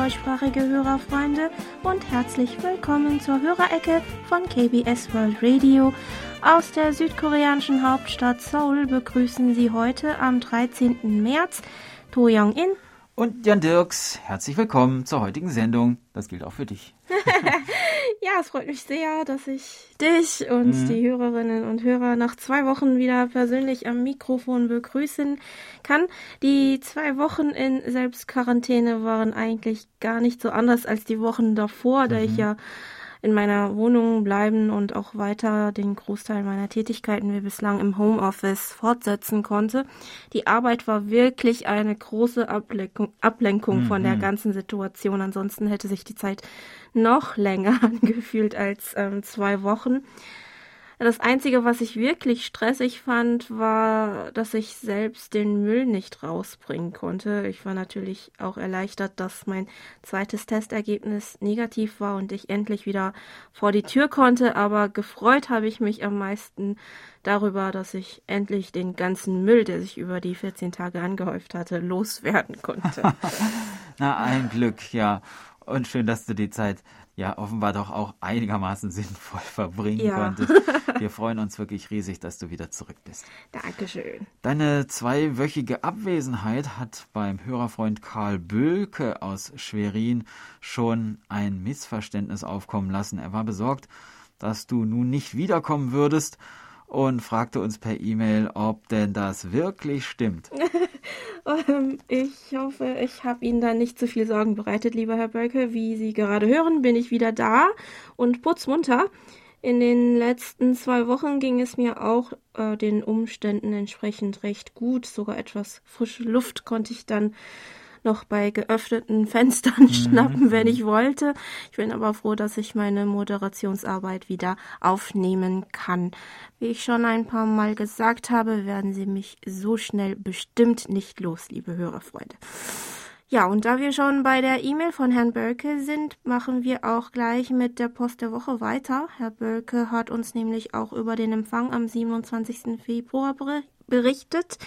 deutschsprachige Hörerfreunde und herzlich willkommen zur Hörerecke von KBS World Radio. Aus der südkoreanischen Hauptstadt Seoul begrüßen Sie heute am 13. März To Young-in und Jan Dirks. Herzlich willkommen zur heutigen Sendung. Das gilt auch für dich. ja, es freut mich sehr, dass ich dich und mhm. die Hörerinnen und Hörer nach zwei Wochen wieder persönlich am Mikrofon begrüßen kann. Die zwei Wochen in Selbstquarantäne waren eigentlich gar nicht so anders als die Wochen davor, mhm. da ich mhm. ja in meiner Wohnung bleiben und auch weiter den Großteil meiner Tätigkeiten wie bislang im Homeoffice fortsetzen konnte. Die Arbeit war wirklich eine große Ablenkung, Ablenkung mhm. von der mhm. ganzen Situation. Ansonsten hätte sich die Zeit noch länger angefühlt als ähm, zwei Wochen. Das Einzige, was ich wirklich stressig fand, war, dass ich selbst den Müll nicht rausbringen konnte. Ich war natürlich auch erleichtert, dass mein zweites Testergebnis negativ war und ich endlich wieder vor die Tür konnte, aber gefreut habe ich mich am meisten darüber, dass ich endlich den ganzen Müll, der sich über die 14 Tage angehäuft hatte, loswerden konnte. Na, ein Glück, ja. Und schön, dass du die Zeit ja offenbar doch auch einigermaßen sinnvoll verbringen ja. konntest. Wir freuen uns wirklich riesig, dass du wieder zurück bist. Dankeschön. Deine zweiwöchige Abwesenheit hat beim Hörerfreund Karl Bölke aus Schwerin schon ein Missverständnis aufkommen lassen. Er war besorgt, dass du nun nicht wiederkommen würdest und fragte uns per E-Mail, ob denn das wirklich stimmt. Ähm, ich hoffe, ich habe Ihnen da nicht zu viel Sorgen bereitet, lieber Herr Bölke. Wie Sie gerade hören, bin ich wieder da und putzmunter. In den letzten zwei Wochen ging es mir auch äh, den Umständen entsprechend recht gut. Sogar etwas frische Luft konnte ich dann noch bei geöffneten Fenstern mhm. schnappen, wenn ich wollte. Ich bin aber froh, dass ich meine Moderationsarbeit wieder aufnehmen kann. Wie ich schon ein paar Mal gesagt habe, werden Sie mich so schnell bestimmt nicht los, liebe Hörerfreunde. Ja, und da wir schon bei der E-Mail von Herrn Bölke sind, machen wir auch gleich mit der Post der Woche weiter. Herr Bölke hat uns nämlich auch über den Empfang am 27. Februar berichtet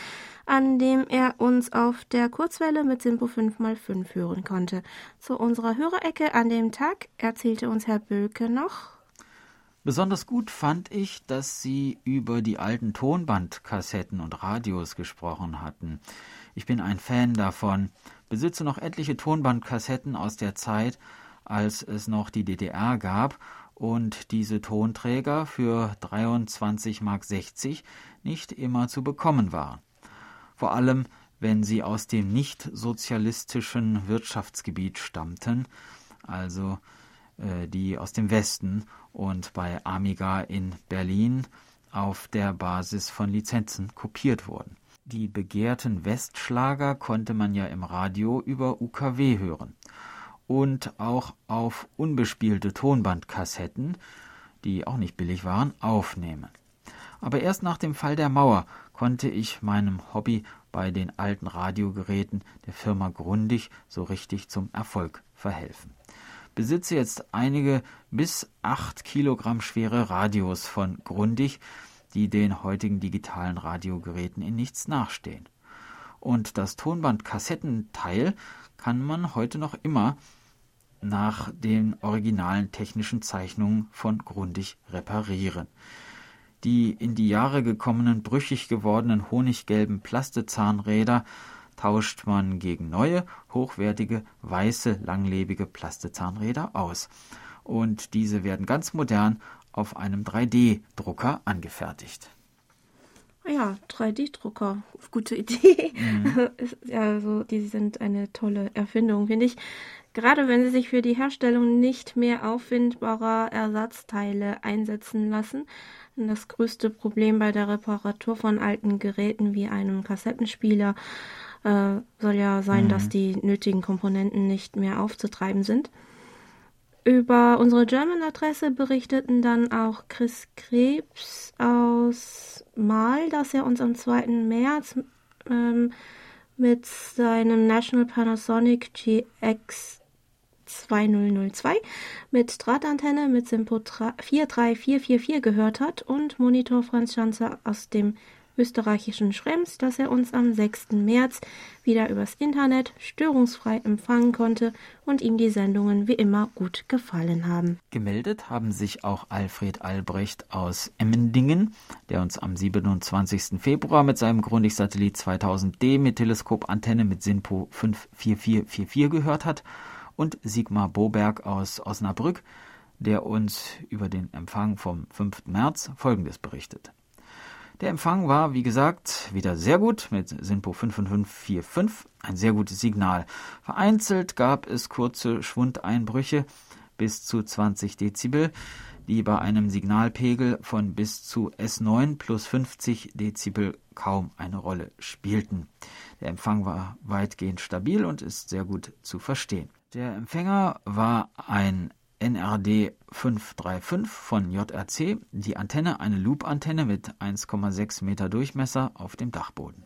an dem er uns auf der Kurzwelle mit Simpo 5x5 hören konnte. Zu unserer Hörerecke an dem Tag erzählte uns Herr Bölke noch. Besonders gut fand ich, dass Sie über die alten Tonbandkassetten und Radios gesprochen hatten. Ich bin ein Fan davon, besitze noch etliche Tonbandkassetten aus der Zeit, als es noch die DDR gab und diese Tonträger für 23,60 Mark nicht immer zu bekommen waren vor allem wenn sie aus dem nicht sozialistischen Wirtschaftsgebiet stammten, also äh, die aus dem Westen und bei Amiga in Berlin auf der Basis von Lizenzen kopiert wurden. Die begehrten Westschlager konnte man ja im Radio über UKW hören und auch auf unbespielte Tonbandkassetten, die auch nicht billig waren, aufnehmen. Aber erst nach dem Fall der Mauer konnte ich meinem Hobby bei den alten Radiogeräten der Firma Grundig so richtig zum Erfolg verhelfen. Besitze jetzt einige bis acht Kilogramm schwere Radios von Grundig, die den heutigen digitalen Radiogeräten in nichts nachstehen. Und das Tonband-Kassettenteil kann man heute noch immer nach den originalen technischen Zeichnungen von Grundig reparieren. Die in die Jahre gekommenen brüchig gewordenen honiggelben Plastezahnräder tauscht man gegen neue, hochwertige, weiße, langlebige Plastezahnräder aus. Und diese werden ganz modern auf einem 3D-Drucker angefertigt. Ja, 3D-Drucker, gute Idee. Mhm. Also, die sind eine tolle Erfindung, finde ich. Gerade wenn sie sich für die Herstellung nicht mehr auffindbarer Ersatzteile einsetzen lassen, das größte Problem bei der Reparatur von alten Geräten wie einem Kassettenspieler äh, soll ja sein, mhm. dass die nötigen Komponenten nicht mehr aufzutreiben sind. Über unsere German-Adresse berichteten dann auch Chris Krebs aus Mal, dass er uns am 2. März ähm, mit seinem National Panasonic GX 2002 mit Drahtantenne mit Simpo 43444 gehört hat und Monitor Franz Schanzer aus dem österreichischen Schrems, dass er uns am 6. März wieder übers Internet störungsfrei empfangen konnte und ihm die Sendungen wie immer gut gefallen haben. Gemeldet haben sich auch Alfred Albrecht aus Emmendingen, der uns am 27. Februar mit seinem Grundig-Satellit 2000D mit Teleskopantenne mit SINPO 54444 gehört hat und Sigmar Boberg aus Osnabrück, der uns über den Empfang vom 5. März Folgendes berichtet. Der Empfang war, wie gesagt, wieder sehr gut mit SINPO 55545, ein sehr gutes Signal. Vereinzelt gab es kurze Schwundeinbrüche bis zu 20 Dezibel, die bei einem Signalpegel von bis zu S9 plus 50 Dezibel kaum eine Rolle spielten. Der Empfang war weitgehend stabil und ist sehr gut zu verstehen. Der Empfänger war ein NRD 535 von JRC, die Antenne eine Loop-Antenne mit 1,6 Meter Durchmesser auf dem Dachboden.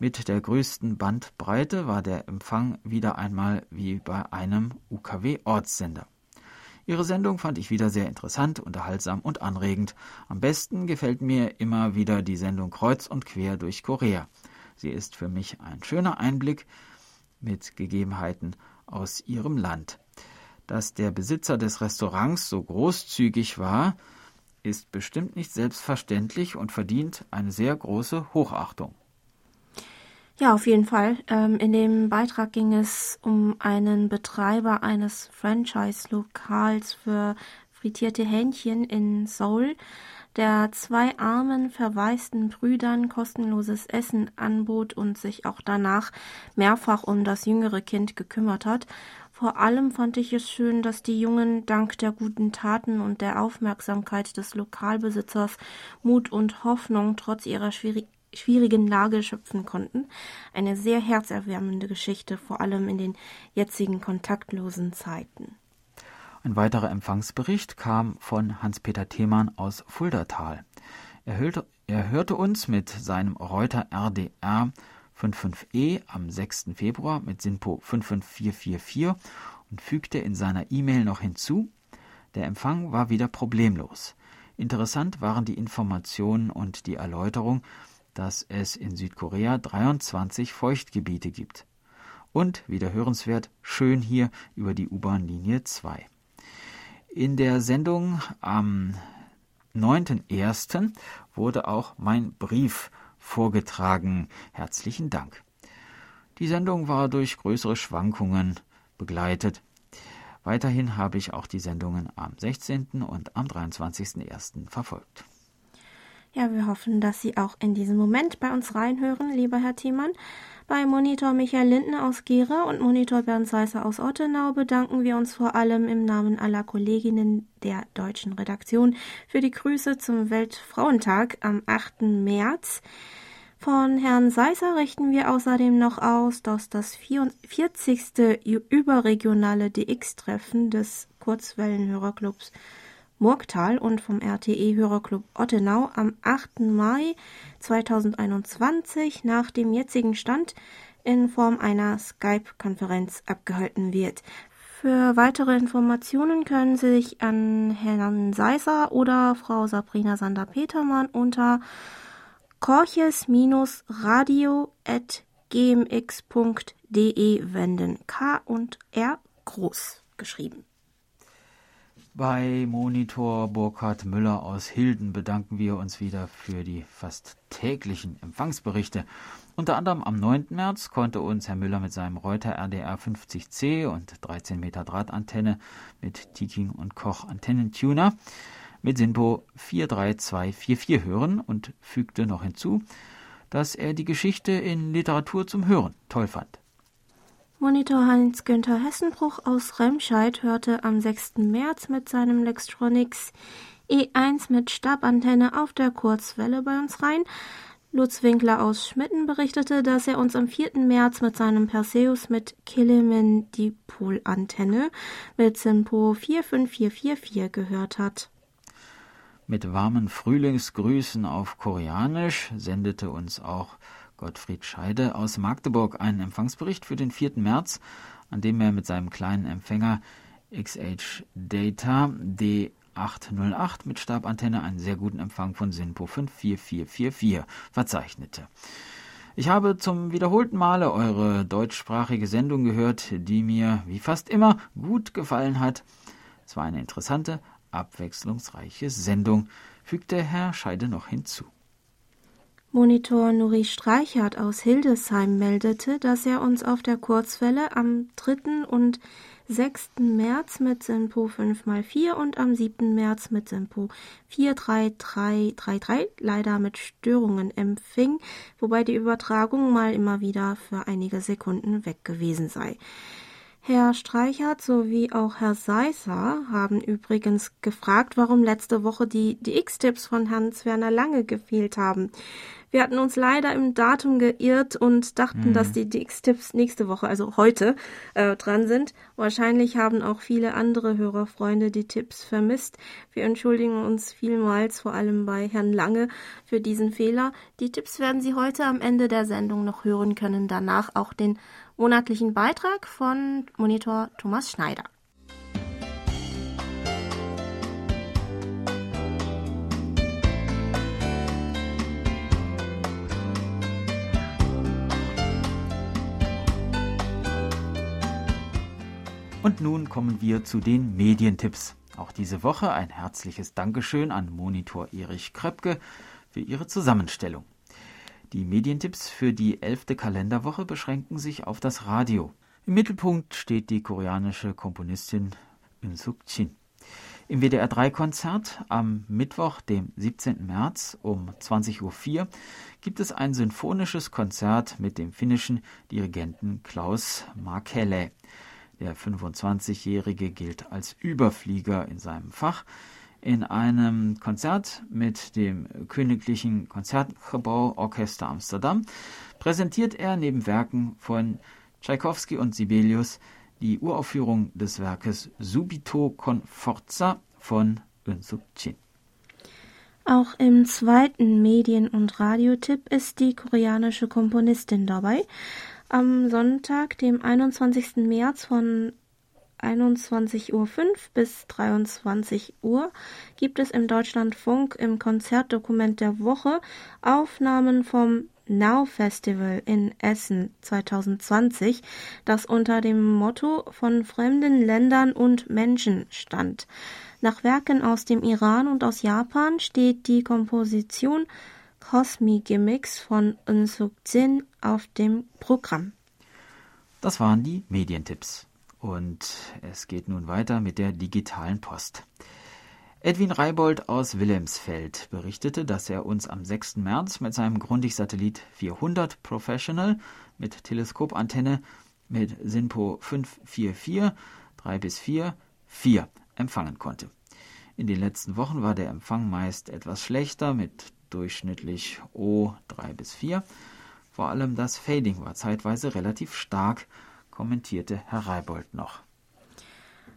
Mit der größten Bandbreite war der Empfang wieder einmal wie bei einem UKW-Ortssender. Ihre Sendung fand ich wieder sehr interessant, unterhaltsam und anregend. Am besten gefällt mir immer wieder die Sendung Kreuz und Quer durch Korea. Sie ist für mich ein schöner Einblick mit Gegebenheiten aus ihrem Land. Dass der Besitzer des Restaurants so großzügig war, ist bestimmt nicht selbstverständlich und verdient eine sehr große Hochachtung. Ja, auf jeden Fall. Ähm, in dem Beitrag ging es um einen Betreiber eines Franchise-Lokals für frittierte Hähnchen in Seoul, der zwei armen, verwaisten Brüdern kostenloses Essen anbot und sich auch danach mehrfach um das jüngere Kind gekümmert hat vor allem fand ich es schön, dass die Jungen dank der guten Taten und der Aufmerksamkeit des Lokalbesitzers Mut und Hoffnung trotz ihrer schwierigen Lage schöpfen konnten. Eine sehr herzerwärmende Geschichte, vor allem in den jetzigen kontaktlosen Zeiten. Ein weiterer Empfangsbericht kam von Hans-Peter Themann aus Fuldatal. Er hörte, er hörte uns mit seinem Reuter RDR 55e am 6. Februar mit SINPO 55444 und fügte in seiner E-Mail noch hinzu, der Empfang war wieder problemlos. Interessant waren die Informationen und die Erläuterung, dass es in Südkorea 23 Feuchtgebiete gibt. Und, wieder hörenswert, schön hier über die U-Bahn-Linie 2. In der Sendung am 9.1. wurde auch mein Brief vorgetragen. Herzlichen Dank. Die Sendung war durch größere Schwankungen begleitet. Weiterhin habe ich auch die Sendungen am 16. und am 23.01. verfolgt. Ja, wir hoffen, dass Sie auch in diesem Moment bei uns reinhören, lieber Herr Thiemann. Bei Monitor Michael Linden aus Gera und Monitor Bernd Seisser aus Ottenau bedanken wir uns vor allem im Namen aller Kolleginnen der deutschen Redaktion für die Grüße zum Weltfrauentag am 8. März. Von Herrn Seisser richten wir außerdem noch aus, dass das 40. überregionale DX-Treffen des Kurzwellenhörerclubs Murgtal und vom RTE-Hörerclub Ottenau am 8. Mai 2021 nach dem jetzigen Stand in Form einer Skype-Konferenz abgehalten wird. Für weitere Informationen können Sie sich an Herrn Seiser oder Frau Sabrina Sander-Petermann unter korches-radio.gmx.de wenden. K und R groß geschrieben. Bei Monitor Burkhard Müller aus Hilden bedanken wir uns wieder für die fast täglichen Empfangsberichte. Unter anderem am 9. März konnte uns Herr Müller mit seinem Reuter RDR 50C und 13 Meter Drahtantenne mit Tiking und Koch Antennentuner mit Sinpo 43244 hören und fügte noch hinzu, dass er die Geschichte in Literatur zum Hören toll fand. Monitor Heinz-Günther Hessenbruch aus Remscheid hörte am 6. März mit seinem Lextronics E1 mit Stabantenne auf der Kurzwelle bei uns rein. Lutz Winkler aus Schmitten berichtete, dass er uns am 4. März mit seinem Perseus mit Kiliman Dipol-Antenne mit Simpo 45444 gehört hat. Mit warmen Frühlingsgrüßen auf Koreanisch sendete uns auch Gottfried Scheide aus Magdeburg einen Empfangsbericht für den 4. März, an dem er mit seinem kleinen Empfänger XH Data 808 mit Stabantenne einen sehr guten Empfang von SINPO 54444 verzeichnete. Ich habe zum wiederholten Male eure deutschsprachige Sendung gehört, die mir, wie fast immer, gut gefallen hat. Es war eine interessante, abwechslungsreiche Sendung, fügte Herr Scheide noch hinzu. Monitor Nuri Streichert aus Hildesheim meldete, dass er uns auf der Kurzwelle am 3. und 6. März mit Simpo 5x4 und am 7. März mit Simpo 43333 leider mit Störungen empfing, wobei die Übertragung mal immer wieder für einige Sekunden weg gewesen sei. Herr Streichert sowie auch Herr Seisser haben übrigens gefragt, warum letzte Woche die DX-Tipps von Hans-Werner Lange gefehlt haben. Wir hatten uns leider im Datum geirrt und dachten, mhm. dass die DX-Tipps nächste Woche, also heute, äh, dran sind. Wahrscheinlich haben auch viele andere Hörerfreunde die Tipps vermisst. Wir entschuldigen uns vielmals, vor allem bei Herrn Lange, für diesen Fehler. Die Tipps werden Sie heute am Ende der Sendung noch hören können. Danach auch den monatlichen Beitrag von Monitor Thomas Schneider. Und nun kommen wir zu den Medientipps. Auch diese Woche ein herzliches Dankeschön an Monitor Erich Kröpke für ihre Zusammenstellung. Die Medientipps für die elfte Kalenderwoche beschränken sich auf das Radio. Im Mittelpunkt steht die koreanische Komponistin Eun Suk Jin. Im WDR 3 Konzert am Mittwoch, dem 17. März um 20.04 Uhr gibt es ein sinfonisches Konzert mit dem finnischen Dirigenten Klaus Markelle. Der 25-Jährige gilt als Überflieger in seinem Fach. In einem Konzert mit dem Königlichen Konzertgebau Orchester Amsterdam präsentiert er neben Werken von Tschaikowski und Sibelius die Uraufführung des Werkes Subito con Forza von Unsuk Chin. Auch im zweiten Medien- und Radiotipp ist die koreanische Komponistin dabei am Sonntag, dem 21. März von 21.05 Uhr bis 23 Uhr gibt es im Deutschlandfunk im Konzertdokument der Woche Aufnahmen vom Now Festival in Essen 2020, das unter dem Motto von fremden Ländern und Menschen stand. Nach Werken aus dem Iran und aus Japan steht die Komposition Cosmic Gimmicks von Unsuk Jin auf dem Programm. Das waren die Medientipps. Und es geht nun weiter mit der digitalen Post. Edwin Reibold aus Wilhelmsfeld berichtete, dass er uns am 6. März mit seinem Grundig-Satellit 400 Professional mit Teleskopantenne mit SINPO 544 3 bis 4 4 empfangen konnte. In den letzten Wochen war der Empfang meist etwas schlechter mit durchschnittlich O 3 bis 4. Vor allem das Fading war zeitweise relativ stark, kommentierte Herr Reibold noch.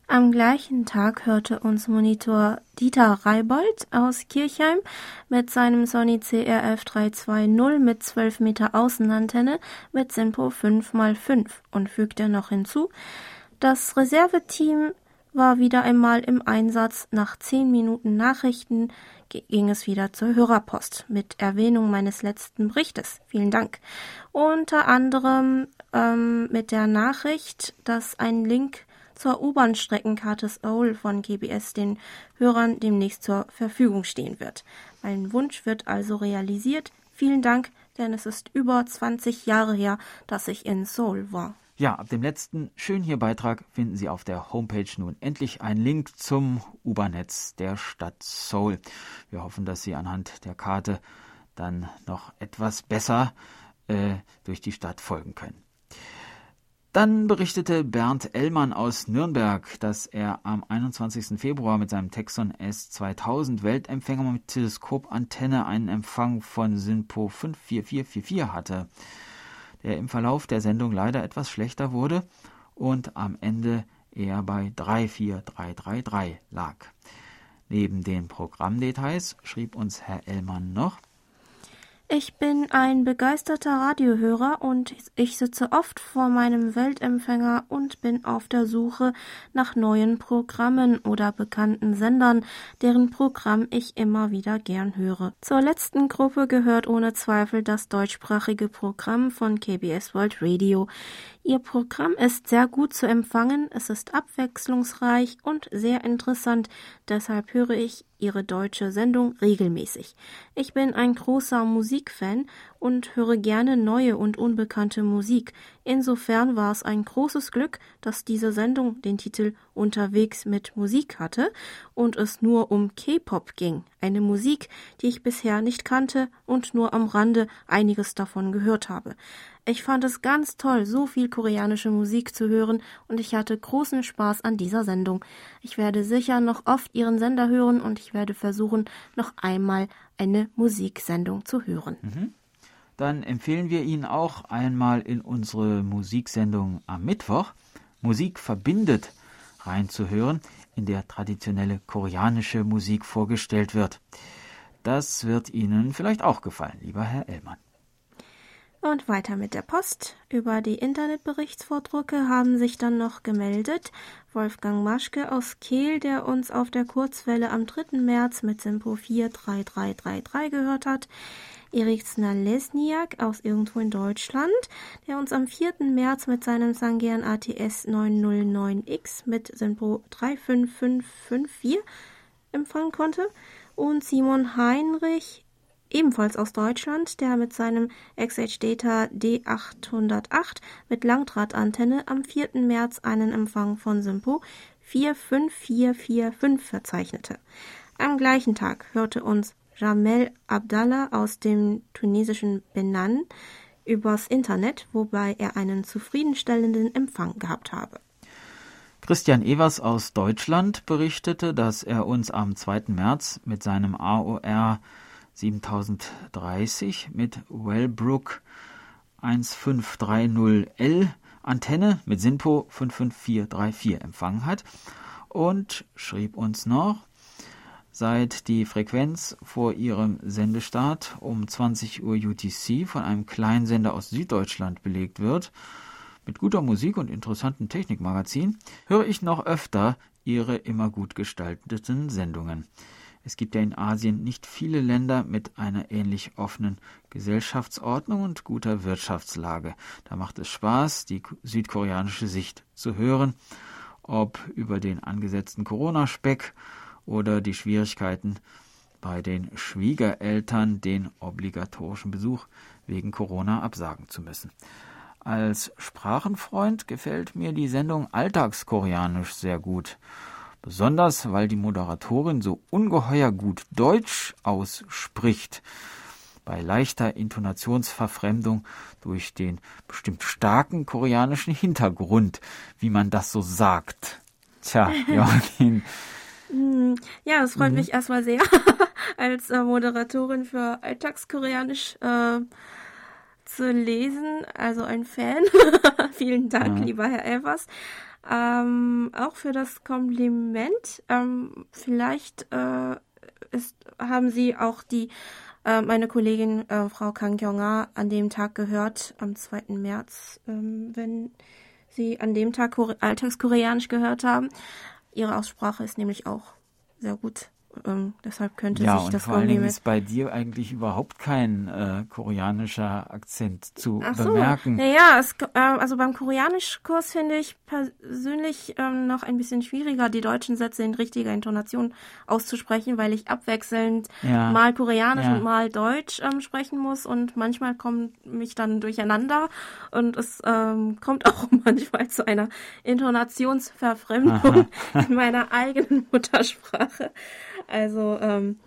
Am gleichen Tag hörte uns Monitor Dieter Reibold aus Kirchheim mit seinem Sony CRF 320 mit 12 Meter Außenantenne mit Simpo 5x5 und fügte noch hinzu, das Reserveteam war wieder einmal im Einsatz. Nach zehn Minuten Nachrichten ging es wieder zur Hörerpost mit Erwähnung meines letzten Berichtes. Vielen Dank. Unter anderem ähm, mit der Nachricht, dass ein Link zur U-Bahn-Streckenkarte Seoul von GBS den Hörern demnächst zur Verfügung stehen wird. Mein Wunsch wird also realisiert. Vielen Dank, denn es ist über 20 Jahre her, dass ich in Seoul war. Ja, ab dem letzten schön hier Beitrag finden Sie auf der Homepage nun endlich einen Link zum U-Bahn-Netz der Stadt Seoul. Wir hoffen, dass Sie anhand der Karte dann noch etwas besser äh, durch die Stadt folgen können. Dann berichtete Bernd Ellmann aus Nürnberg, dass er am 21. Februar mit seinem Texon S2000 Weltempfänger mit Teleskopantenne einen Empfang von SINPO 54444 hatte der im Verlauf der Sendung leider etwas schlechter wurde und am Ende eher bei 34333 lag. Neben den Programmdetails schrieb uns Herr Ellmann noch, Ich bin ein begeisterter Radiohörer und ich sitze oft vor meinem Weltempfänger und bin auf der Suche nach neuen Programmen oder bekannten Sendern, deren Programm ich immer wieder gern höre. Zur letzten Gruppe gehört ohne Zweifel das deutschsprachige Programm von KBS World Radio. Ihr Programm ist sehr gut zu empfangen, es ist abwechslungsreich und sehr interessant, deshalb höre ich Ihre deutsche Sendung regelmäßig. Ich bin ein großer Musikfan und höre gerne neue und unbekannte Musik. Insofern war es ein großes Glück, dass diese Sendung den Titel Unterwegs mit Musik hatte und es nur um K-Pop ging, eine Musik, die ich bisher nicht kannte und nur am Rande einiges davon gehört habe. Ich fand es ganz toll, so viel koreanische Musik zu hören und ich hatte großen Spaß an dieser Sendung. Ich werde sicher noch oft Ihren Sender hören und ich werde versuchen, noch einmal eine Musiksendung zu hören. Mhm. Dann empfehlen wir Ihnen auch einmal in unsere Musiksendung am Mittwoch Musik verbindet reinzuhören, in der traditionelle koreanische Musik vorgestellt wird. Das wird Ihnen vielleicht auch gefallen, lieber Herr Ellmann. Und weiter mit der Post. Über die Internetberichtsvordrucke haben sich dann noch gemeldet Wolfgang Maschke aus Kehl, der uns auf der Kurzwelle am 3. März mit Simpo 43333 gehört hat. Erik Snalesniak aus irgendwo in Deutschland, der uns am 4. März mit seinem Sangern ATS 909X mit Simpo 35554 empfangen konnte. Und Simon Heinrich ebenfalls aus Deutschland, der mit seinem XH Data D808 mit Langdrahtantenne am 4. März einen Empfang von Simpo 45445 verzeichnete. Am gleichen Tag hörte uns Jamel Abdallah aus dem tunesischen Benan übers Internet, wobei er einen zufriedenstellenden Empfang gehabt habe. Christian Evers aus Deutschland berichtete, dass er uns am 2. März mit seinem AOR 7030 mit Wellbrook 1530L Antenne mit SINPO 55434 empfangen hat und schrieb uns noch, seit die Frequenz vor ihrem Sendestart um 20 Uhr UTC von einem Kleinsender aus Süddeutschland belegt wird, mit guter Musik und interessanten Technikmagazin, höre ich noch öfter ihre immer gut gestalteten Sendungen. Es gibt ja in Asien nicht viele Länder mit einer ähnlich offenen Gesellschaftsordnung und guter Wirtschaftslage. Da macht es Spaß, die südkoreanische Sicht zu hören, ob über den angesetzten Corona-Speck oder die Schwierigkeiten bei den Schwiegereltern, den obligatorischen Besuch wegen Corona absagen zu müssen. Als Sprachenfreund gefällt mir die Sendung Alltagskoreanisch sehr gut besonders weil die Moderatorin so ungeheuer gut Deutsch ausspricht. Bei leichter Intonationsverfremdung durch den bestimmt starken koreanischen Hintergrund, wie man das so sagt. Tja, Joachim. Hm, ja, das freut mhm. mich erstmal sehr, als äh, Moderatorin für Alltagskoreanisch äh, zu lesen. Also ein Fan. Vielen Dank, ja. lieber Herr Elvers. Ähm, auch für das Kompliment. Ähm, vielleicht äh, ist, haben Sie auch die äh, meine Kollegin äh, Frau Kang Kyong-a an dem Tag gehört, am 2. März, ähm, wenn Sie an dem Tag Alltagskoreanisch gehört haben. Ihre Aussprache ist nämlich auch sehr gut. Ähm, deshalb könnte ja, sich das vor allen Dingen ist bei dir eigentlich überhaupt kein äh, koreanischer Akzent zu Ach bemerken. So. Naja, es, äh, also beim Koreanischkurs finde ich persönlich ähm, noch ein bisschen schwieriger, die deutschen Sätze in richtiger Intonation auszusprechen, weil ich abwechselnd ja. mal Koreanisch ja. und mal Deutsch ähm, sprechen muss und manchmal kommt mich dann durcheinander und es ähm, kommt auch manchmal zu einer Intonationsverfremdung Aha. in meiner eigenen Muttersprache. Also ähm,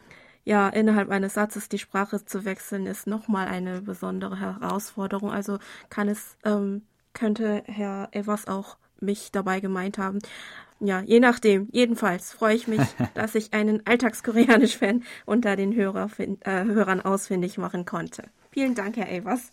ja, innerhalb eines Satzes die Sprache zu wechseln, ist nochmal eine besondere Herausforderung. Also kann es, ähm, könnte Herr Evers auch mich dabei gemeint haben. Ja, je nachdem. Jedenfalls freue ich mich, dass ich einen Alltagskoreanisch-Fan unter den Hörer, äh, Hörern ausfindig machen konnte. Vielen Dank, Herr Evers.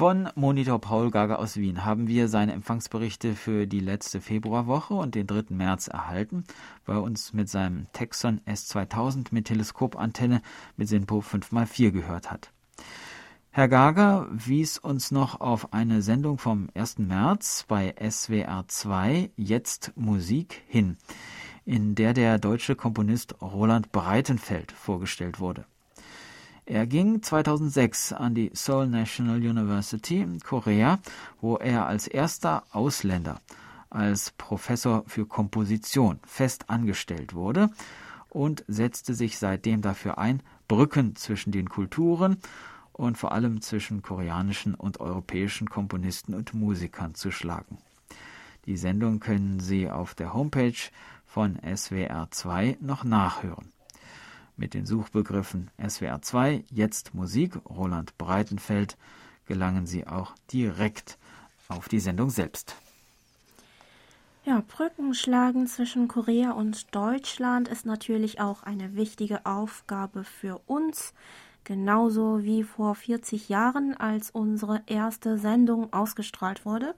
Von Monitor Paul Gager aus Wien haben wir seine Empfangsberichte für die letzte Februarwoche und den 3. März erhalten, er uns mit seinem Texon S2000 mit Teleskopantenne mit SINPO 5x4 gehört hat. Herr Gager wies uns noch auf eine Sendung vom 1. März bei SWR 2 Jetzt Musik hin, in der der deutsche Komponist Roland Breitenfeld vorgestellt wurde. Er ging 2006 an die Seoul National University in Korea, wo er als erster Ausländer als Professor für Komposition fest angestellt wurde und setzte sich seitdem dafür ein, Brücken zwischen den Kulturen und vor allem zwischen koreanischen und europäischen Komponisten und Musikern zu schlagen. Die Sendung können Sie auf der Homepage von SWR 2 noch nachhören. Mit den Suchbegriffen SWR 2, jetzt Musik, Roland Breitenfeld, gelangen Sie auch direkt auf die Sendung selbst. Ja, Brücken zwischen Korea und Deutschland ist natürlich auch eine wichtige Aufgabe für uns, genauso wie vor 40 Jahren, als unsere erste Sendung ausgestrahlt wurde.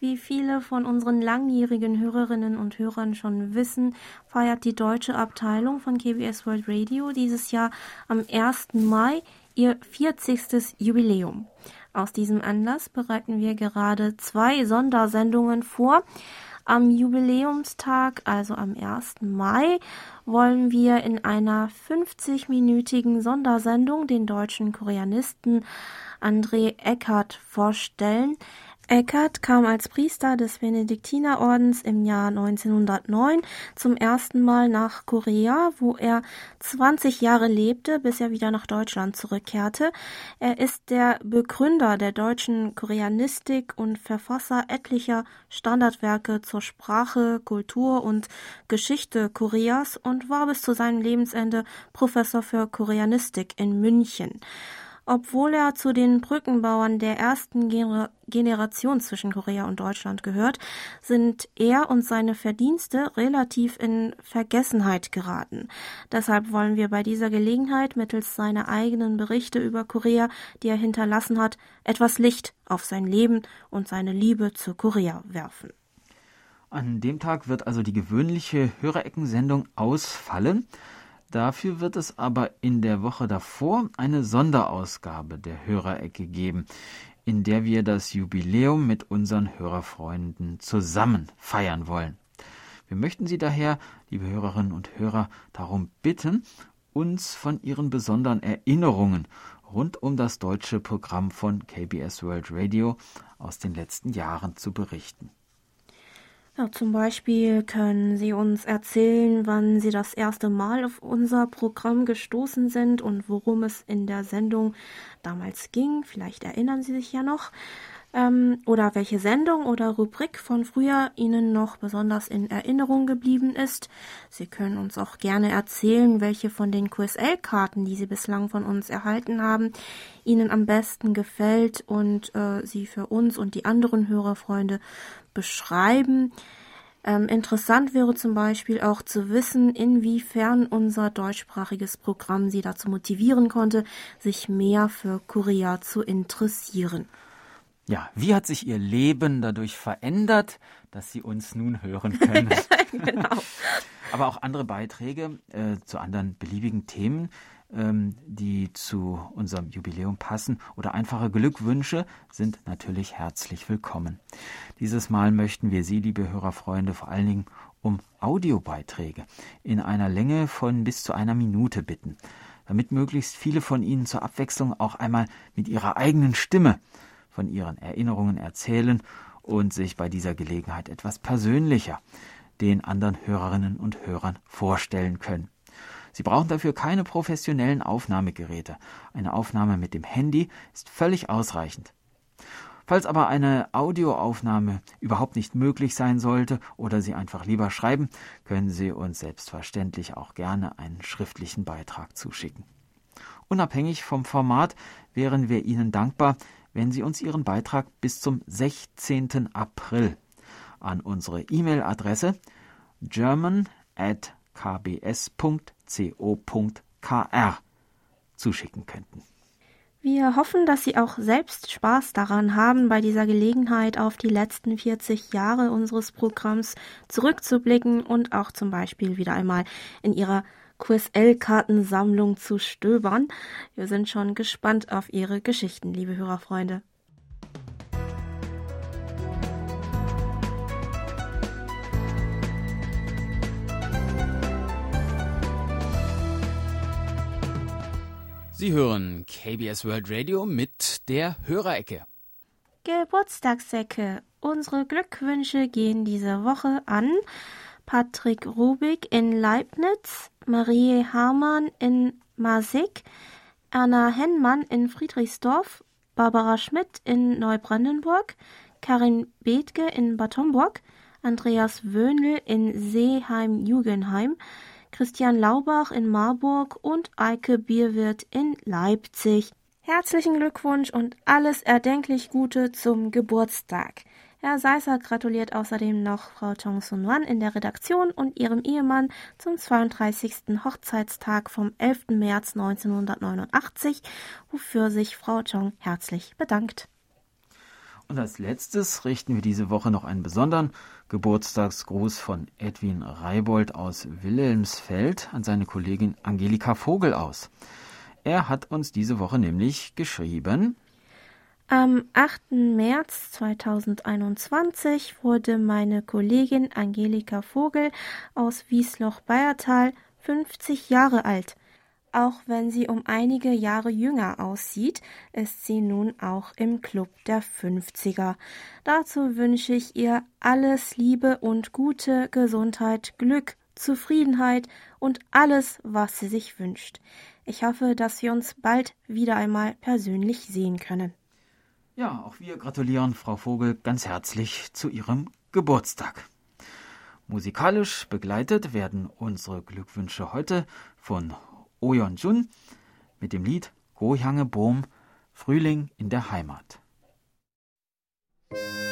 Wie viele von unseren langjährigen Hörerinnen und Hörern schon wissen, feiert die deutsche Abteilung von KBS World Radio dieses Jahr am 1. Mai ihr 40. Jubiläum. Aus diesem Anlass bereiten wir gerade zwei Sondersendungen vor. Am Jubiläumstag, also am 1. Mai, wollen wir in einer 50-minütigen Sondersendung den deutschen Koreanisten André Eckert vorstellen. Eckert kam als Priester des Benediktinerordens im Jahr 1909 zum ersten Mal nach Korea, wo er 20 Jahre lebte, bis er wieder nach Deutschland zurückkehrte. Er ist der Begründer der deutschen Koreanistik und Verfasser etlicher Standardwerke zur Sprache, Kultur und Geschichte Koreas und war bis zu seinem Lebensende Professor für Koreanistik in München. Obwohl er zu den Brückenbauern der ersten Gener Generation zwischen Korea und Deutschland gehört, sind er und seine Verdienste relativ in Vergessenheit geraten. Deshalb wollen wir bei dieser Gelegenheit mittels seiner eigenen Berichte über Korea, die er hinterlassen hat, etwas Licht auf sein Leben und seine Liebe zu Korea werfen. An dem Tag wird also die gewöhnliche Hörereckensendung ausfallen. Dafür wird es aber in der Woche davor eine Sonderausgabe der Hörerecke geben, in der wir das Jubiläum mit unseren Hörerfreunden zusammen feiern wollen. Wir möchten Sie daher, liebe Hörerinnen und Hörer, darum bitten, uns von Ihren besonderen Erinnerungen rund um das deutsche Programm von KBS World Radio aus den letzten Jahren zu berichten. Ja, zum Beispiel können Sie uns erzählen, wann Sie das erste Mal auf unser Programm gestoßen sind und worum es in der Sendung damals ging. Vielleicht erinnern Sie sich ja noch. Ähm, oder welche Sendung oder Rubrik von früher Ihnen noch besonders in Erinnerung geblieben ist. Sie können uns auch gerne erzählen, welche von den QSL-Karten, die Sie bislang von uns erhalten haben, Ihnen am besten gefällt und äh, Sie für uns und die anderen Hörerfreunde beschreiben. Ähm, interessant wäre zum Beispiel auch zu wissen, inwiefern unser deutschsprachiges Programm Sie dazu motivieren konnte, sich mehr für Korea zu interessieren. Ja, wie hat sich Ihr Leben dadurch verändert, dass Sie uns nun hören können? genau. Aber auch andere Beiträge äh, zu anderen beliebigen Themen ähm, die zu unserem Jubiläum passen oder einfache Glückwünsche sind natürlich herzlich willkommen. Dieses Mal möchten wir Sie, liebe Hörerfreunde, vor allen Dingen um Audiobeiträge in einer Länge von bis zu einer Minute bitten, damit möglichst viele von Ihnen zur Abwechslung auch einmal mit ihrer eigenen Stimme von ihren Erinnerungen erzählen und sich bei dieser Gelegenheit etwas persönlicher den anderen Hörerinnen und Hörern vorstellen können. Sie brauchen dafür keine professionellen Aufnahmegeräte. Eine Aufnahme mit dem Handy ist völlig ausreichend. Falls aber eine Audioaufnahme überhaupt nicht möglich sein sollte oder Sie einfach lieber schreiben, können Sie uns selbstverständlich auch gerne einen schriftlichen Beitrag zuschicken. Unabhängig vom Format wären wir Ihnen dankbar, wenn Sie uns Ihren Beitrag bis zum 16. April an unsere E-Mail-Adresse german at kbs.co.kr zuschicken könnten. Wir hoffen, dass Sie auch selbst Spaß daran haben, bei dieser Gelegenheit auf die letzten 40 Jahre unseres Programms zurückzublicken und auch zum Beispiel wieder einmal in Ihrer QSL-Kartensammlung zu stöbern. Wir sind schon gespannt auf Ihre Geschichten, liebe Hörerfreunde. Sie hören KBS World Radio mit der Hörerecke. Geburtstagsecke. Unsere Glückwünsche gehen diese Woche an Patrick Rubik in Leibniz, Marie Hamann in Marsig, Erna Hennmann in Friedrichsdorf, Barbara Schmidt in Neubrandenburg, Karin Bethke in Bad Homburg, Andreas Wöhnl in Seeheim-Jugenheim, Christian Laubach in Marburg und Eike Bierwirt in Leipzig. Herzlichen Glückwunsch und alles erdenklich Gute zum Geburtstag. Herr Seisser gratuliert außerdem noch Frau Chong Sun-wan in der Redaktion und ihrem Ehemann zum 32. Hochzeitstag vom 11. März 1989, wofür sich Frau Chong herzlich bedankt. Und als letztes richten wir diese Woche noch einen besonderen Geburtstagsgruß von Edwin Reibold aus Wilhelmsfeld an seine Kollegin Angelika Vogel aus. Er hat uns diese Woche nämlich geschrieben. Am 8. März 2021 wurde meine Kollegin Angelika Vogel aus Wiesloch-Bayertal 50 Jahre alt. Auch wenn sie um einige Jahre jünger aussieht, ist sie nun auch im Club der 50er. Dazu wünsche ich ihr alles Liebe und gute Gesundheit, Glück, Zufriedenheit und alles, was sie sich wünscht. Ich hoffe, dass wir uns bald wieder einmal persönlich sehen können. Ja, auch wir gratulieren Frau Vogel ganz herzlich zu ihrem Geburtstag. Musikalisch begleitet werden unsere Glückwünsche heute von Oyeon Jun mit dem Lied Gohyange Boom Frühling in der Heimat. Schön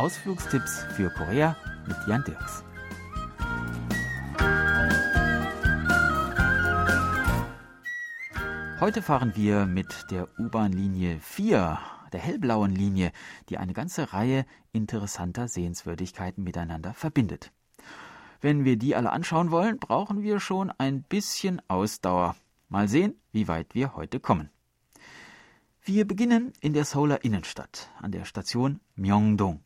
Ausflugstipps für Korea mit Jan Dirks. Heute fahren wir mit der U-Bahn-Linie 4, der hellblauen Linie, die eine ganze Reihe interessanter Sehenswürdigkeiten miteinander verbindet. Wenn wir die alle anschauen wollen, brauchen wir schon ein bisschen Ausdauer. Mal sehen, wie weit wir heute kommen. Wir beginnen in der Seouler Innenstadt an der Station Myeongdong.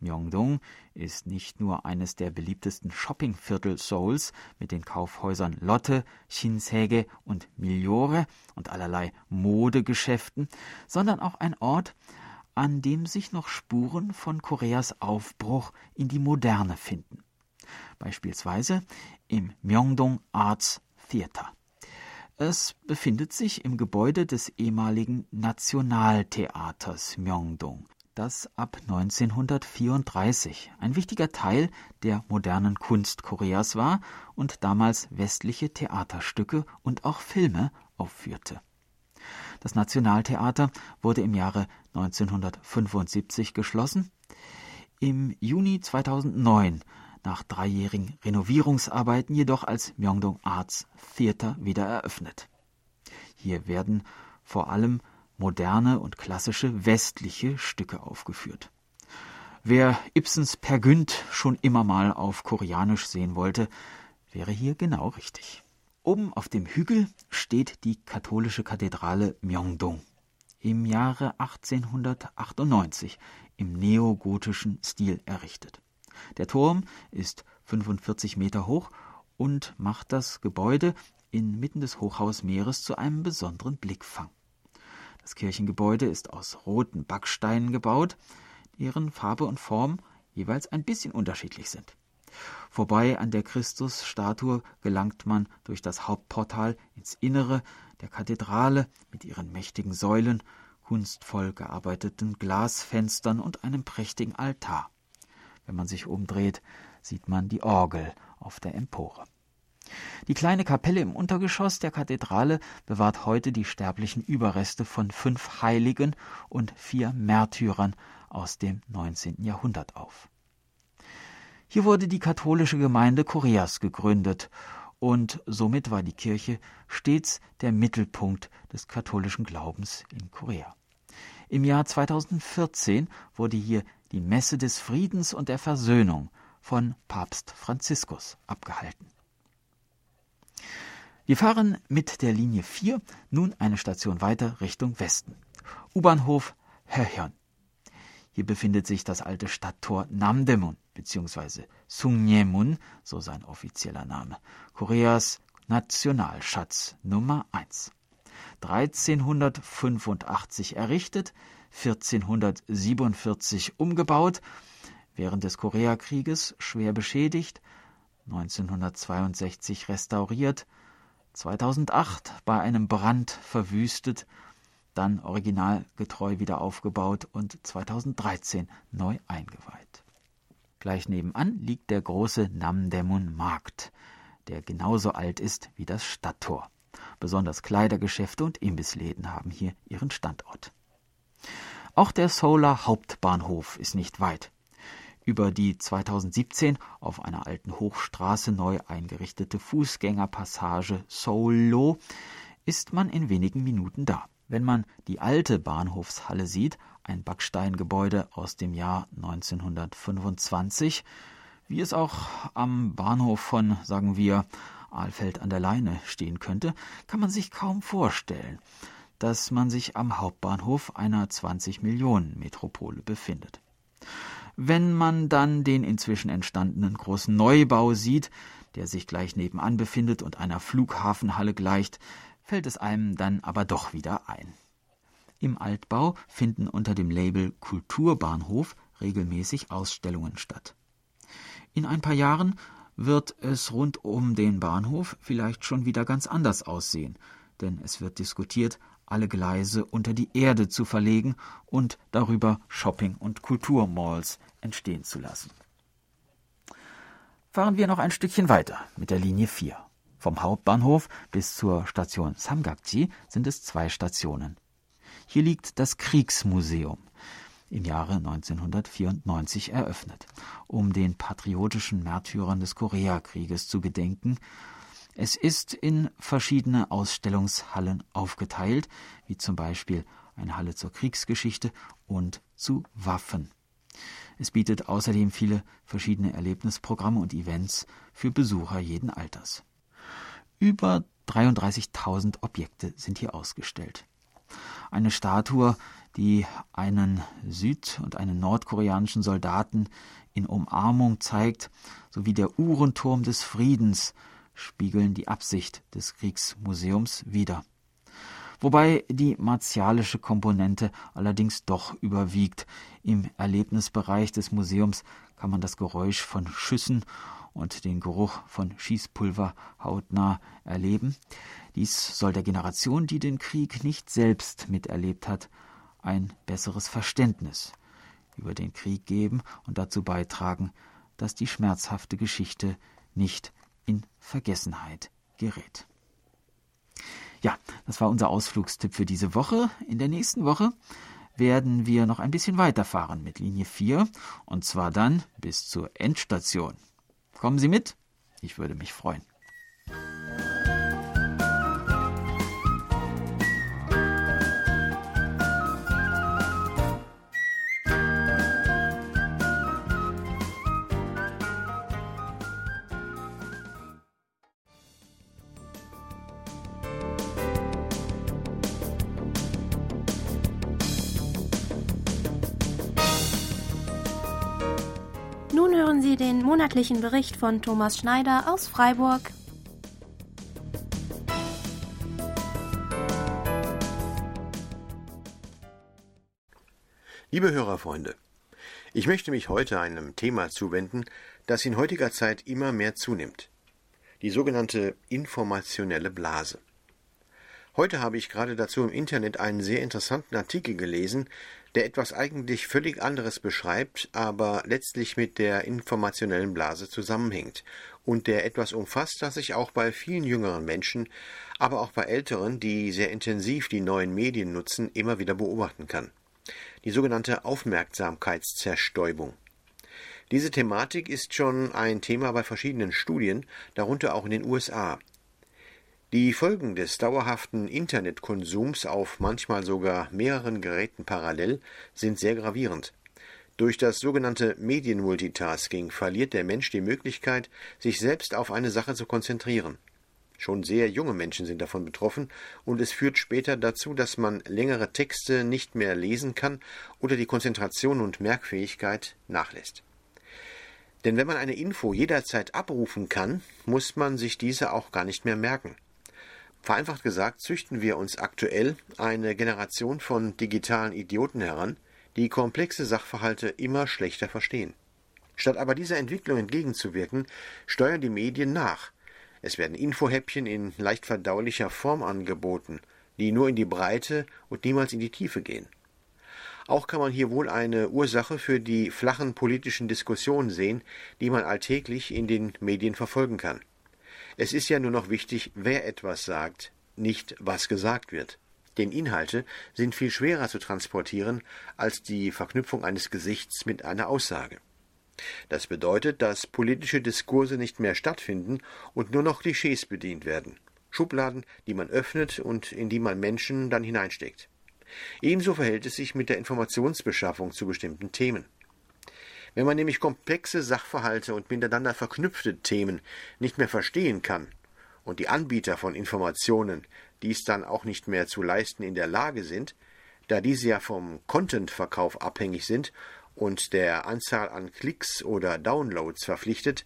Myeongdong ist nicht nur eines der beliebtesten Shoppingviertel Seouls mit den Kaufhäusern Lotte, Shinsegae und Miljore und allerlei Modegeschäften, sondern auch ein Ort, an dem sich noch Spuren von Koreas Aufbruch in die Moderne finden. Beispielsweise im Myeongdong Arts Theater. Es befindet sich im Gebäude des ehemaligen Nationaltheaters Myeongdong das ab 1934 ein wichtiger Teil der modernen Kunst Koreas war und damals westliche Theaterstücke und auch Filme aufführte. Das Nationaltheater wurde im Jahre 1975 geschlossen. Im Juni 2009 nach dreijährigen Renovierungsarbeiten jedoch als Myeongdong Arts Theater wieder eröffnet. Hier werden vor allem moderne und klassische westliche Stücke aufgeführt. Wer Ibsens Per Günd schon immer mal auf Koreanisch sehen wollte, wäre hier genau richtig. Oben auf dem Hügel steht die katholische Kathedrale Myeongdong. Im Jahre 1898 im neogotischen Stil errichtet. Der Turm ist 45 Meter hoch und macht das Gebäude inmitten des Hochhausmeeres zu einem besonderen Blickfang. Das Kirchengebäude ist aus roten Backsteinen gebaut, deren Farbe und Form jeweils ein bisschen unterschiedlich sind. Vorbei an der Christusstatue gelangt man durch das Hauptportal ins Innere der Kathedrale mit ihren mächtigen Säulen, kunstvoll gearbeiteten Glasfenstern und einem prächtigen Altar. Wenn man sich umdreht, sieht man die Orgel auf der Empore. Die kleine Kapelle im Untergeschoss der Kathedrale bewahrt heute die sterblichen Überreste von fünf Heiligen und vier Märtyrern aus dem 19. Jahrhundert auf. Hier wurde die katholische Gemeinde Koreas gegründet und somit war die Kirche stets der Mittelpunkt des katholischen Glaubens in Korea. Im Jahr 2014 wurde hier die Messe des Friedens und der Versöhnung von Papst Franziskus abgehalten. Wir fahren mit der Linie 4 nun eine Station weiter Richtung Westen. U-Bahnhof Höhyeon. Hier befindet sich das alte Stadttor Namdaemun bzw. Sungyemun, so sein offizieller Name, Koreas Nationalschatz Nummer 1. 1385 errichtet, 1447 umgebaut, während des Koreakrieges schwer beschädigt, 1962 restauriert, 2008 bei einem Brand verwüstet, dann originalgetreu wieder aufgebaut und 2013 neu eingeweiht. Gleich nebenan liegt der große Namdaemun Markt, der genauso alt ist wie das Stadttor. Besonders Kleidergeschäfte und Imbissläden haben hier ihren Standort. Auch der Solar Hauptbahnhof ist nicht weit. Über die 2017 auf einer alten Hochstraße neu eingerichtete Fußgängerpassage Solo ist man in wenigen Minuten da. Wenn man die alte Bahnhofshalle sieht, ein Backsteingebäude aus dem Jahr 1925, wie es auch am Bahnhof von, sagen wir, Ahlfeld an der Leine stehen könnte, kann man sich kaum vorstellen, dass man sich am Hauptbahnhof einer 20 Millionen Metropole befindet. Wenn man dann den inzwischen entstandenen großen Neubau sieht, der sich gleich nebenan befindet und einer Flughafenhalle gleicht, fällt es einem dann aber doch wieder ein. Im Altbau finden unter dem Label Kulturbahnhof regelmäßig Ausstellungen statt. In ein paar Jahren wird es rund um den Bahnhof vielleicht schon wieder ganz anders aussehen, denn es wird diskutiert, alle Gleise unter die Erde zu verlegen und darüber Shopping- und Kulturmalls entstehen zu lassen. Fahren wir noch ein Stückchen weiter mit der Linie 4. Vom Hauptbahnhof bis zur Station Samgakji sind es zwei Stationen. Hier liegt das Kriegsmuseum im Jahre 1994 eröffnet, um den patriotischen Märtyrern des Koreakrieges zu gedenken. Es ist in verschiedene Ausstellungshallen aufgeteilt, wie zum Beispiel eine Halle zur Kriegsgeschichte und zu Waffen. Es bietet außerdem viele verschiedene Erlebnisprogramme und Events für Besucher jeden Alters. Über 33.000 Objekte sind hier ausgestellt. Eine Statue die einen süd- und einen nordkoreanischen Soldaten in Umarmung zeigt, sowie der Uhrenturm des Friedens spiegeln die Absicht des Kriegsmuseums wider. Wobei die martialische Komponente allerdings doch überwiegt. Im Erlebnisbereich des Museums kann man das Geräusch von Schüssen und den Geruch von Schießpulver hautnah erleben. Dies soll der Generation, die den Krieg nicht selbst miterlebt hat, ein besseres Verständnis über den Krieg geben und dazu beitragen, dass die schmerzhafte Geschichte nicht in Vergessenheit gerät. Ja, das war unser Ausflugstipp für diese Woche. In der nächsten Woche werden wir noch ein bisschen weiterfahren mit Linie 4 und zwar dann bis zur Endstation. Kommen Sie mit? Ich würde mich freuen. Monatlichen Bericht von Thomas Schneider aus Freiburg. Liebe Hörerfreunde, ich möchte mich heute einem Thema zuwenden, das in heutiger Zeit immer mehr zunimmt. Die sogenannte informationelle Blase. Heute habe ich gerade dazu im Internet einen sehr interessanten Artikel gelesen, der etwas eigentlich völlig anderes beschreibt, aber letztlich mit der informationellen Blase zusammenhängt und der etwas umfasst, das sich auch bei vielen jüngeren Menschen, aber auch bei älteren, die sehr intensiv die neuen Medien nutzen, immer wieder beobachten kann. Die sogenannte Aufmerksamkeitszerstäubung. Diese Thematik ist schon ein Thema bei verschiedenen Studien, darunter auch in den USA. Die Folgen des dauerhaften Internetkonsums auf manchmal sogar mehreren Geräten parallel sind sehr gravierend. Durch das sogenannte Medienmultitasking verliert der Mensch die Möglichkeit, sich selbst auf eine Sache zu konzentrieren. Schon sehr junge Menschen sind davon betroffen, und es führt später dazu, dass man längere Texte nicht mehr lesen kann oder die Konzentration und Merkfähigkeit nachlässt. Denn wenn man eine Info jederzeit abrufen kann, muss man sich diese auch gar nicht mehr merken. Vereinfacht gesagt, züchten wir uns aktuell eine Generation von digitalen Idioten heran, die komplexe Sachverhalte immer schlechter verstehen. Statt aber dieser Entwicklung entgegenzuwirken, steuern die Medien nach. Es werden Infohäppchen in leicht verdaulicher Form angeboten, die nur in die Breite und niemals in die Tiefe gehen. Auch kann man hier wohl eine Ursache für die flachen politischen Diskussionen sehen, die man alltäglich in den Medien verfolgen kann. Es ist ja nur noch wichtig, wer etwas sagt, nicht was gesagt wird denn Inhalte sind viel schwerer zu transportieren als die Verknüpfung eines Gesichts mit einer Aussage. Das bedeutet, dass politische Diskurse nicht mehr stattfinden und nur noch Klischees bedient werden. Schubladen, die man öffnet und in die man Menschen dann hineinsteckt. Ebenso verhält es sich mit der Informationsbeschaffung zu bestimmten Themen. Wenn man nämlich komplexe Sachverhalte und miteinander verknüpfte Themen nicht mehr verstehen kann und die Anbieter von Informationen dies dann auch nicht mehr zu leisten in der Lage sind, da diese ja vom Content-Verkauf abhängig sind und der Anzahl an Klicks oder Downloads verpflichtet,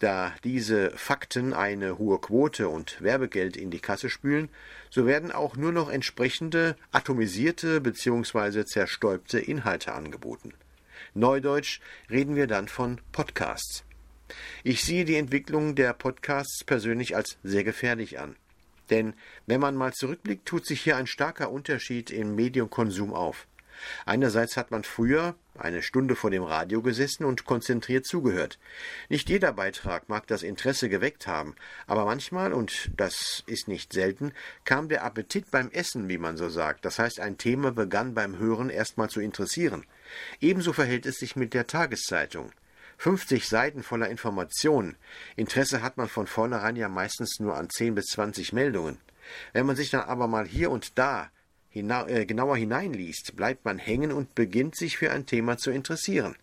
da diese Fakten eine hohe Quote und Werbegeld in die Kasse spülen, so werden auch nur noch entsprechende atomisierte bzw. zerstäubte Inhalte angeboten. Neudeutsch reden wir dann von Podcasts. Ich sehe die Entwicklung der Podcasts persönlich als sehr gefährlich an. Denn wenn man mal zurückblickt, tut sich hier ein starker Unterschied im Mediumkonsum auf. Einerseits hat man früher eine Stunde vor dem Radio gesessen und konzentriert zugehört. Nicht jeder Beitrag mag das Interesse geweckt haben, aber manchmal, und das ist nicht selten, kam der Appetit beim Essen, wie man so sagt. Das heißt, ein Thema begann beim Hören erstmal zu interessieren. Ebenso verhält es sich mit der Tageszeitung. 50 Seiten voller Informationen. Interesse hat man von vornherein ja meistens nur an 10 bis 20 Meldungen. Wenn man sich dann aber mal hier und da hina äh, genauer hineinliest, bleibt man hängen und beginnt sich für ein Thema zu interessieren.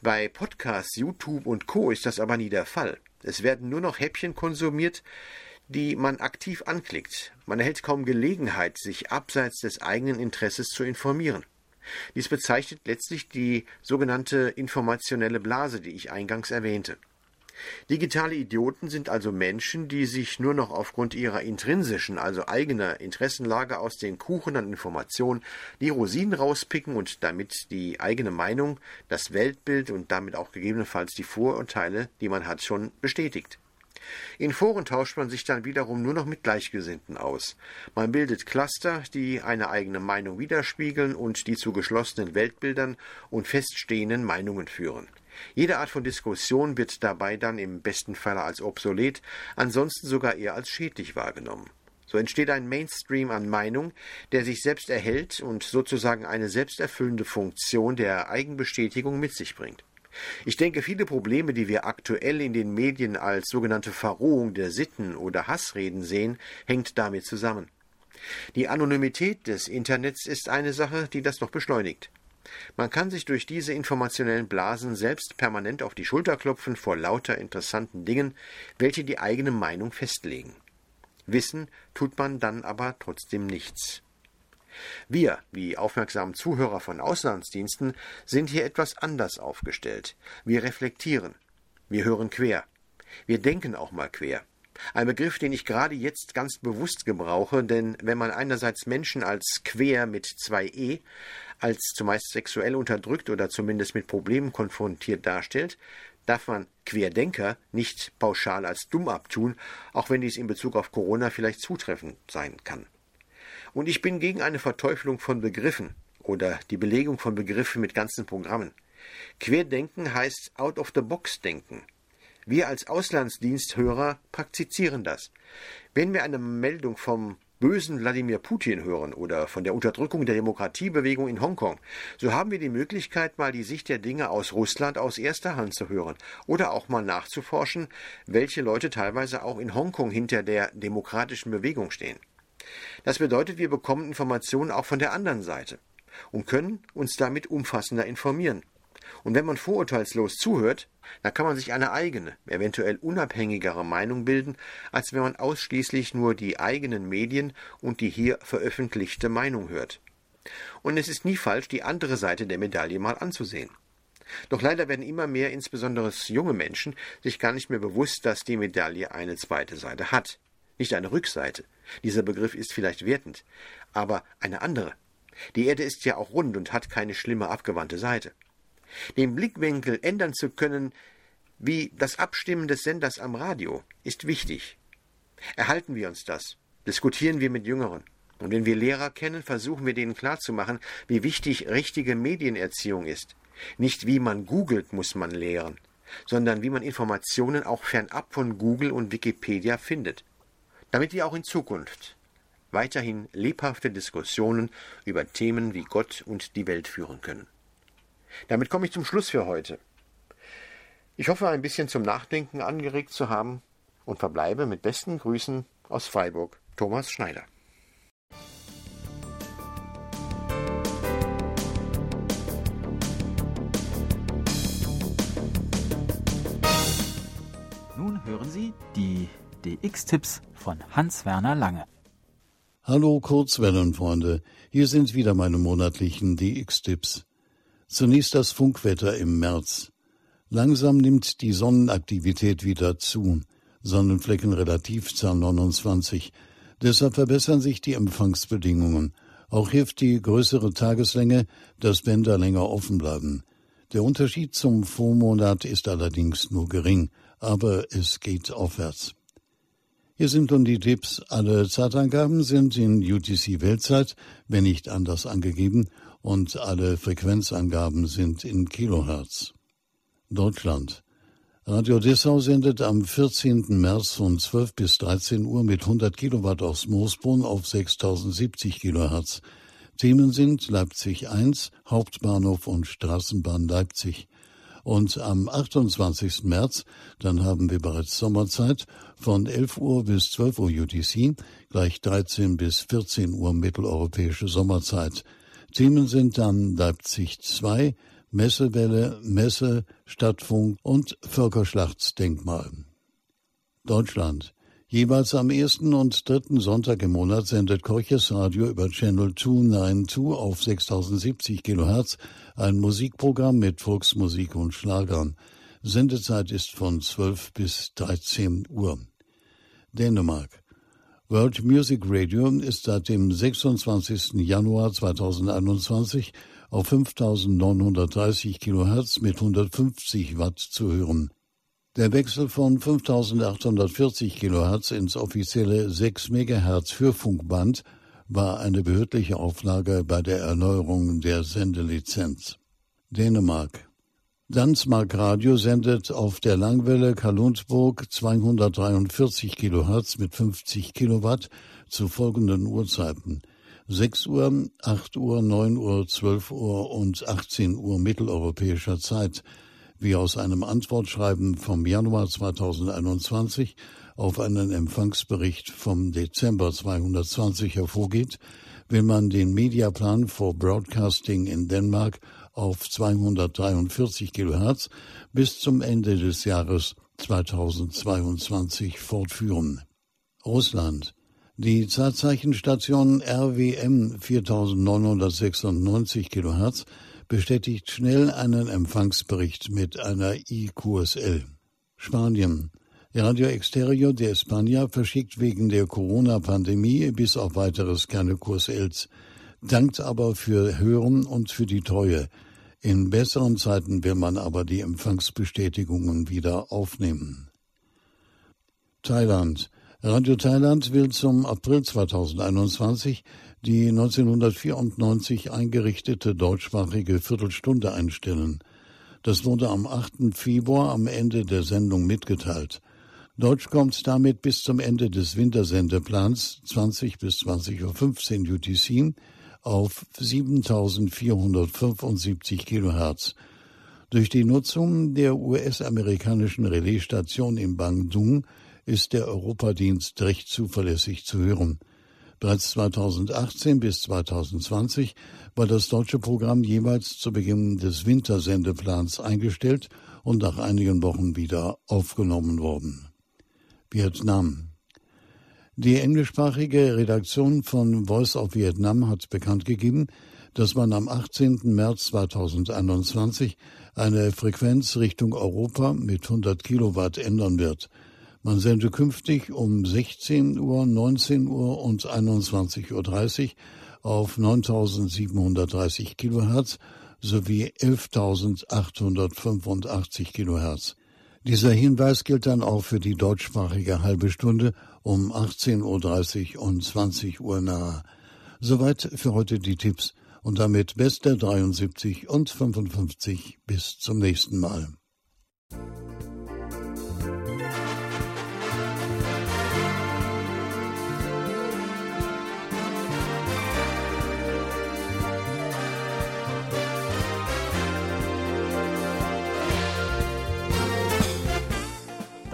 Bei Podcasts, YouTube und Co. ist das aber nie der Fall. Es werden nur noch Häppchen konsumiert, die man aktiv anklickt. Man erhält kaum Gelegenheit, sich abseits des eigenen Interesses zu informieren. Dies bezeichnet letztlich die sogenannte informationelle Blase, die ich eingangs erwähnte. Digitale Idioten sind also Menschen, die sich nur noch aufgrund ihrer intrinsischen, also eigener Interessenlage aus den Kuchen an Informationen die Rosinen rauspicken und damit die eigene Meinung, das Weltbild und damit auch gegebenenfalls die Vorurteile, die man hat, schon bestätigt. In Foren tauscht man sich dann wiederum nur noch mit Gleichgesinnten aus. Man bildet Cluster, die eine eigene Meinung widerspiegeln und die zu geschlossenen Weltbildern und feststehenden Meinungen führen. Jede Art von Diskussion wird dabei dann im besten Falle als obsolet, ansonsten sogar eher als schädlich wahrgenommen. So entsteht ein Mainstream an Meinung, der sich selbst erhält und sozusagen eine selbsterfüllende Funktion der Eigenbestätigung mit sich bringt. Ich denke, viele Probleme, die wir aktuell in den Medien als sogenannte Verrohung der Sitten oder Hassreden sehen, hängt damit zusammen. Die Anonymität des Internets ist eine Sache, die das noch beschleunigt. Man kann sich durch diese informationellen Blasen selbst permanent auf die Schulter klopfen vor lauter interessanten Dingen, welche die eigene Meinung festlegen. Wissen tut man dann aber trotzdem nichts. Wir, die aufmerksamen Zuhörer von Auslandsdiensten, sind hier etwas anders aufgestellt. Wir reflektieren. Wir hören quer. Wir denken auch mal quer. Ein Begriff, den ich gerade jetzt ganz bewusst gebrauche, denn wenn man einerseits Menschen als quer mit zwei E, als zumeist sexuell unterdrückt oder zumindest mit Problemen konfrontiert darstellt, darf man Querdenker nicht pauschal als dumm abtun, auch wenn dies in Bezug auf Corona vielleicht zutreffend sein kann. Und ich bin gegen eine Verteufelung von Begriffen oder die Belegung von Begriffen mit ganzen Programmen. Querdenken heißt out of the box denken. Wir als Auslandsdiensthörer praktizieren das. Wenn wir eine Meldung vom bösen Wladimir Putin hören oder von der Unterdrückung der Demokratiebewegung in Hongkong, so haben wir die Möglichkeit, mal die Sicht der Dinge aus Russland aus erster Hand zu hören oder auch mal nachzuforschen, welche Leute teilweise auch in Hongkong hinter der demokratischen Bewegung stehen. Das bedeutet, wir bekommen Informationen auch von der anderen Seite und können uns damit umfassender informieren. Und wenn man vorurteilslos zuhört, dann kann man sich eine eigene, eventuell unabhängigere Meinung bilden, als wenn man ausschließlich nur die eigenen Medien und die hier veröffentlichte Meinung hört. Und es ist nie falsch, die andere Seite der Medaille mal anzusehen. Doch leider werden immer mehr, insbesondere junge Menschen, sich gar nicht mehr bewusst, dass die Medaille eine zweite Seite hat. Nicht eine Rückseite. Dieser Begriff ist vielleicht wertend, aber eine andere. Die Erde ist ja auch rund und hat keine schlimme abgewandte Seite. Den Blickwinkel ändern zu können, wie das Abstimmen des Senders am Radio, ist wichtig. Erhalten wir uns das, diskutieren wir mit Jüngeren. Und wenn wir Lehrer kennen, versuchen wir denen klarzumachen, wie wichtig richtige Medienerziehung ist. Nicht wie man googelt muss man lehren, sondern wie man Informationen auch fernab von Google und Wikipedia findet. Damit wir auch in Zukunft weiterhin lebhafte Diskussionen über Themen wie Gott und die Welt führen können. Damit komme ich zum Schluss für heute. Ich hoffe, ein bisschen zum Nachdenken angeregt zu haben und verbleibe mit besten Grüßen aus Freiburg, Thomas Schneider. DX-Tipps von Hans-Werner Lange. Hallo Kurzwellenfreunde, hier sind wieder meine monatlichen DX-Tipps. Zunächst das Funkwetter im März. Langsam nimmt die Sonnenaktivität wieder zu. Sonnenflecken Relativzahl 29. Deshalb verbessern sich die Empfangsbedingungen. Auch hilft die größere Tageslänge, dass Bänder länger offen bleiben. Der Unterschied zum Vormonat ist allerdings nur gering, aber es geht aufwärts. Hier sind nun die Tipps. Alle Zeitangaben sind in UTC Weltzeit, wenn nicht anders angegeben, und alle Frequenzangaben sind in Kilohertz. Deutschland. Radio Dessau sendet am 14. März von 12 bis 13 Uhr mit 100 Kilowatt aus Moosbrunn auf 6070 Kilohertz. Themen sind Leipzig 1, Hauptbahnhof und Straßenbahn Leipzig. Und am 28. März, dann haben wir bereits Sommerzeit, von 11 Uhr bis 12 Uhr UTC, gleich 13 bis 14 Uhr mitteleuropäische Sommerzeit. Themen sind dann Leipzig 2, Messewelle, Messe, Stadtfunk und Völkerschlachtsdenkmal. Deutschland. Jeweils am ersten und dritten Sonntag im Monat sendet Korches Radio über Channel 292 auf 6070 kHz ein Musikprogramm mit Volksmusik und Schlagern. Sendezeit ist von 12 bis 13 Uhr. Dänemark. World Music Radio ist seit dem 26. Januar 2021 auf 5930 kHz mit 150 Watt zu hören. Der Wechsel von 5840 kHz ins offizielle 6 MHz Hörfunkband war eine behördliche Auflage bei der Erneuerung der Sendelizenz. Dänemark Dansmark Radio sendet auf der Langwelle Kalundburg 243 kHz mit 50 Kilowatt zu folgenden Uhrzeiten. 6 Uhr, 8 Uhr, 9 Uhr, 12 Uhr und 18 Uhr mitteleuropäischer Zeit, wie aus einem Antwortschreiben vom Januar 2021 auf einen Empfangsbericht vom Dezember 220 hervorgeht, will man den Mediaplan for Broadcasting in Dänemark auf 243 kHz bis zum Ende des Jahres 2022 fortführen. Russland. Die Zeitzeichenstation RWM 4996 kHz bestätigt schnell einen Empfangsbericht mit einer IQSL. Spanien. Radio Exterior de España verschickt wegen der Corona-Pandemie bis auf weiteres keine QSLs, dankt aber für Hören und für die Treue. In besseren Zeiten will man aber die Empfangsbestätigungen wieder aufnehmen. Thailand. Radio Thailand will zum April 2021 die 1994 eingerichtete deutschsprachige Viertelstunde einstellen. Das wurde am 8. Februar am Ende der Sendung mitgeteilt. Deutsch kommt damit bis zum Ende des Wintersendeplans 20 bis 20.15 Uhr UTC auf 7475 Kilohertz. Durch die Nutzung der US-amerikanischen Relaisstation in Bandung ist der Europadienst recht zuverlässig zu hören. Bereits 2018 bis 2020 war das deutsche Programm jeweils zu Beginn des Wintersendeplans eingestellt und nach einigen Wochen wieder aufgenommen worden. Vietnam Die englischsprachige Redaktion von Voice of Vietnam hat bekannt gegeben, dass man am 18. März 2021 eine Frequenz Richtung Europa mit 100 Kilowatt ändern wird. Man sende künftig um 16 Uhr, 19 Uhr und 21.30 Uhr auf 9730 Kilohertz sowie 11.885 Kilohertz. Dieser Hinweis gilt dann auch für die deutschsprachige halbe Stunde um 18.30 Uhr und 20 Uhr nahe. Soweit für heute die Tipps und damit beste 73 und 55 bis zum nächsten Mal.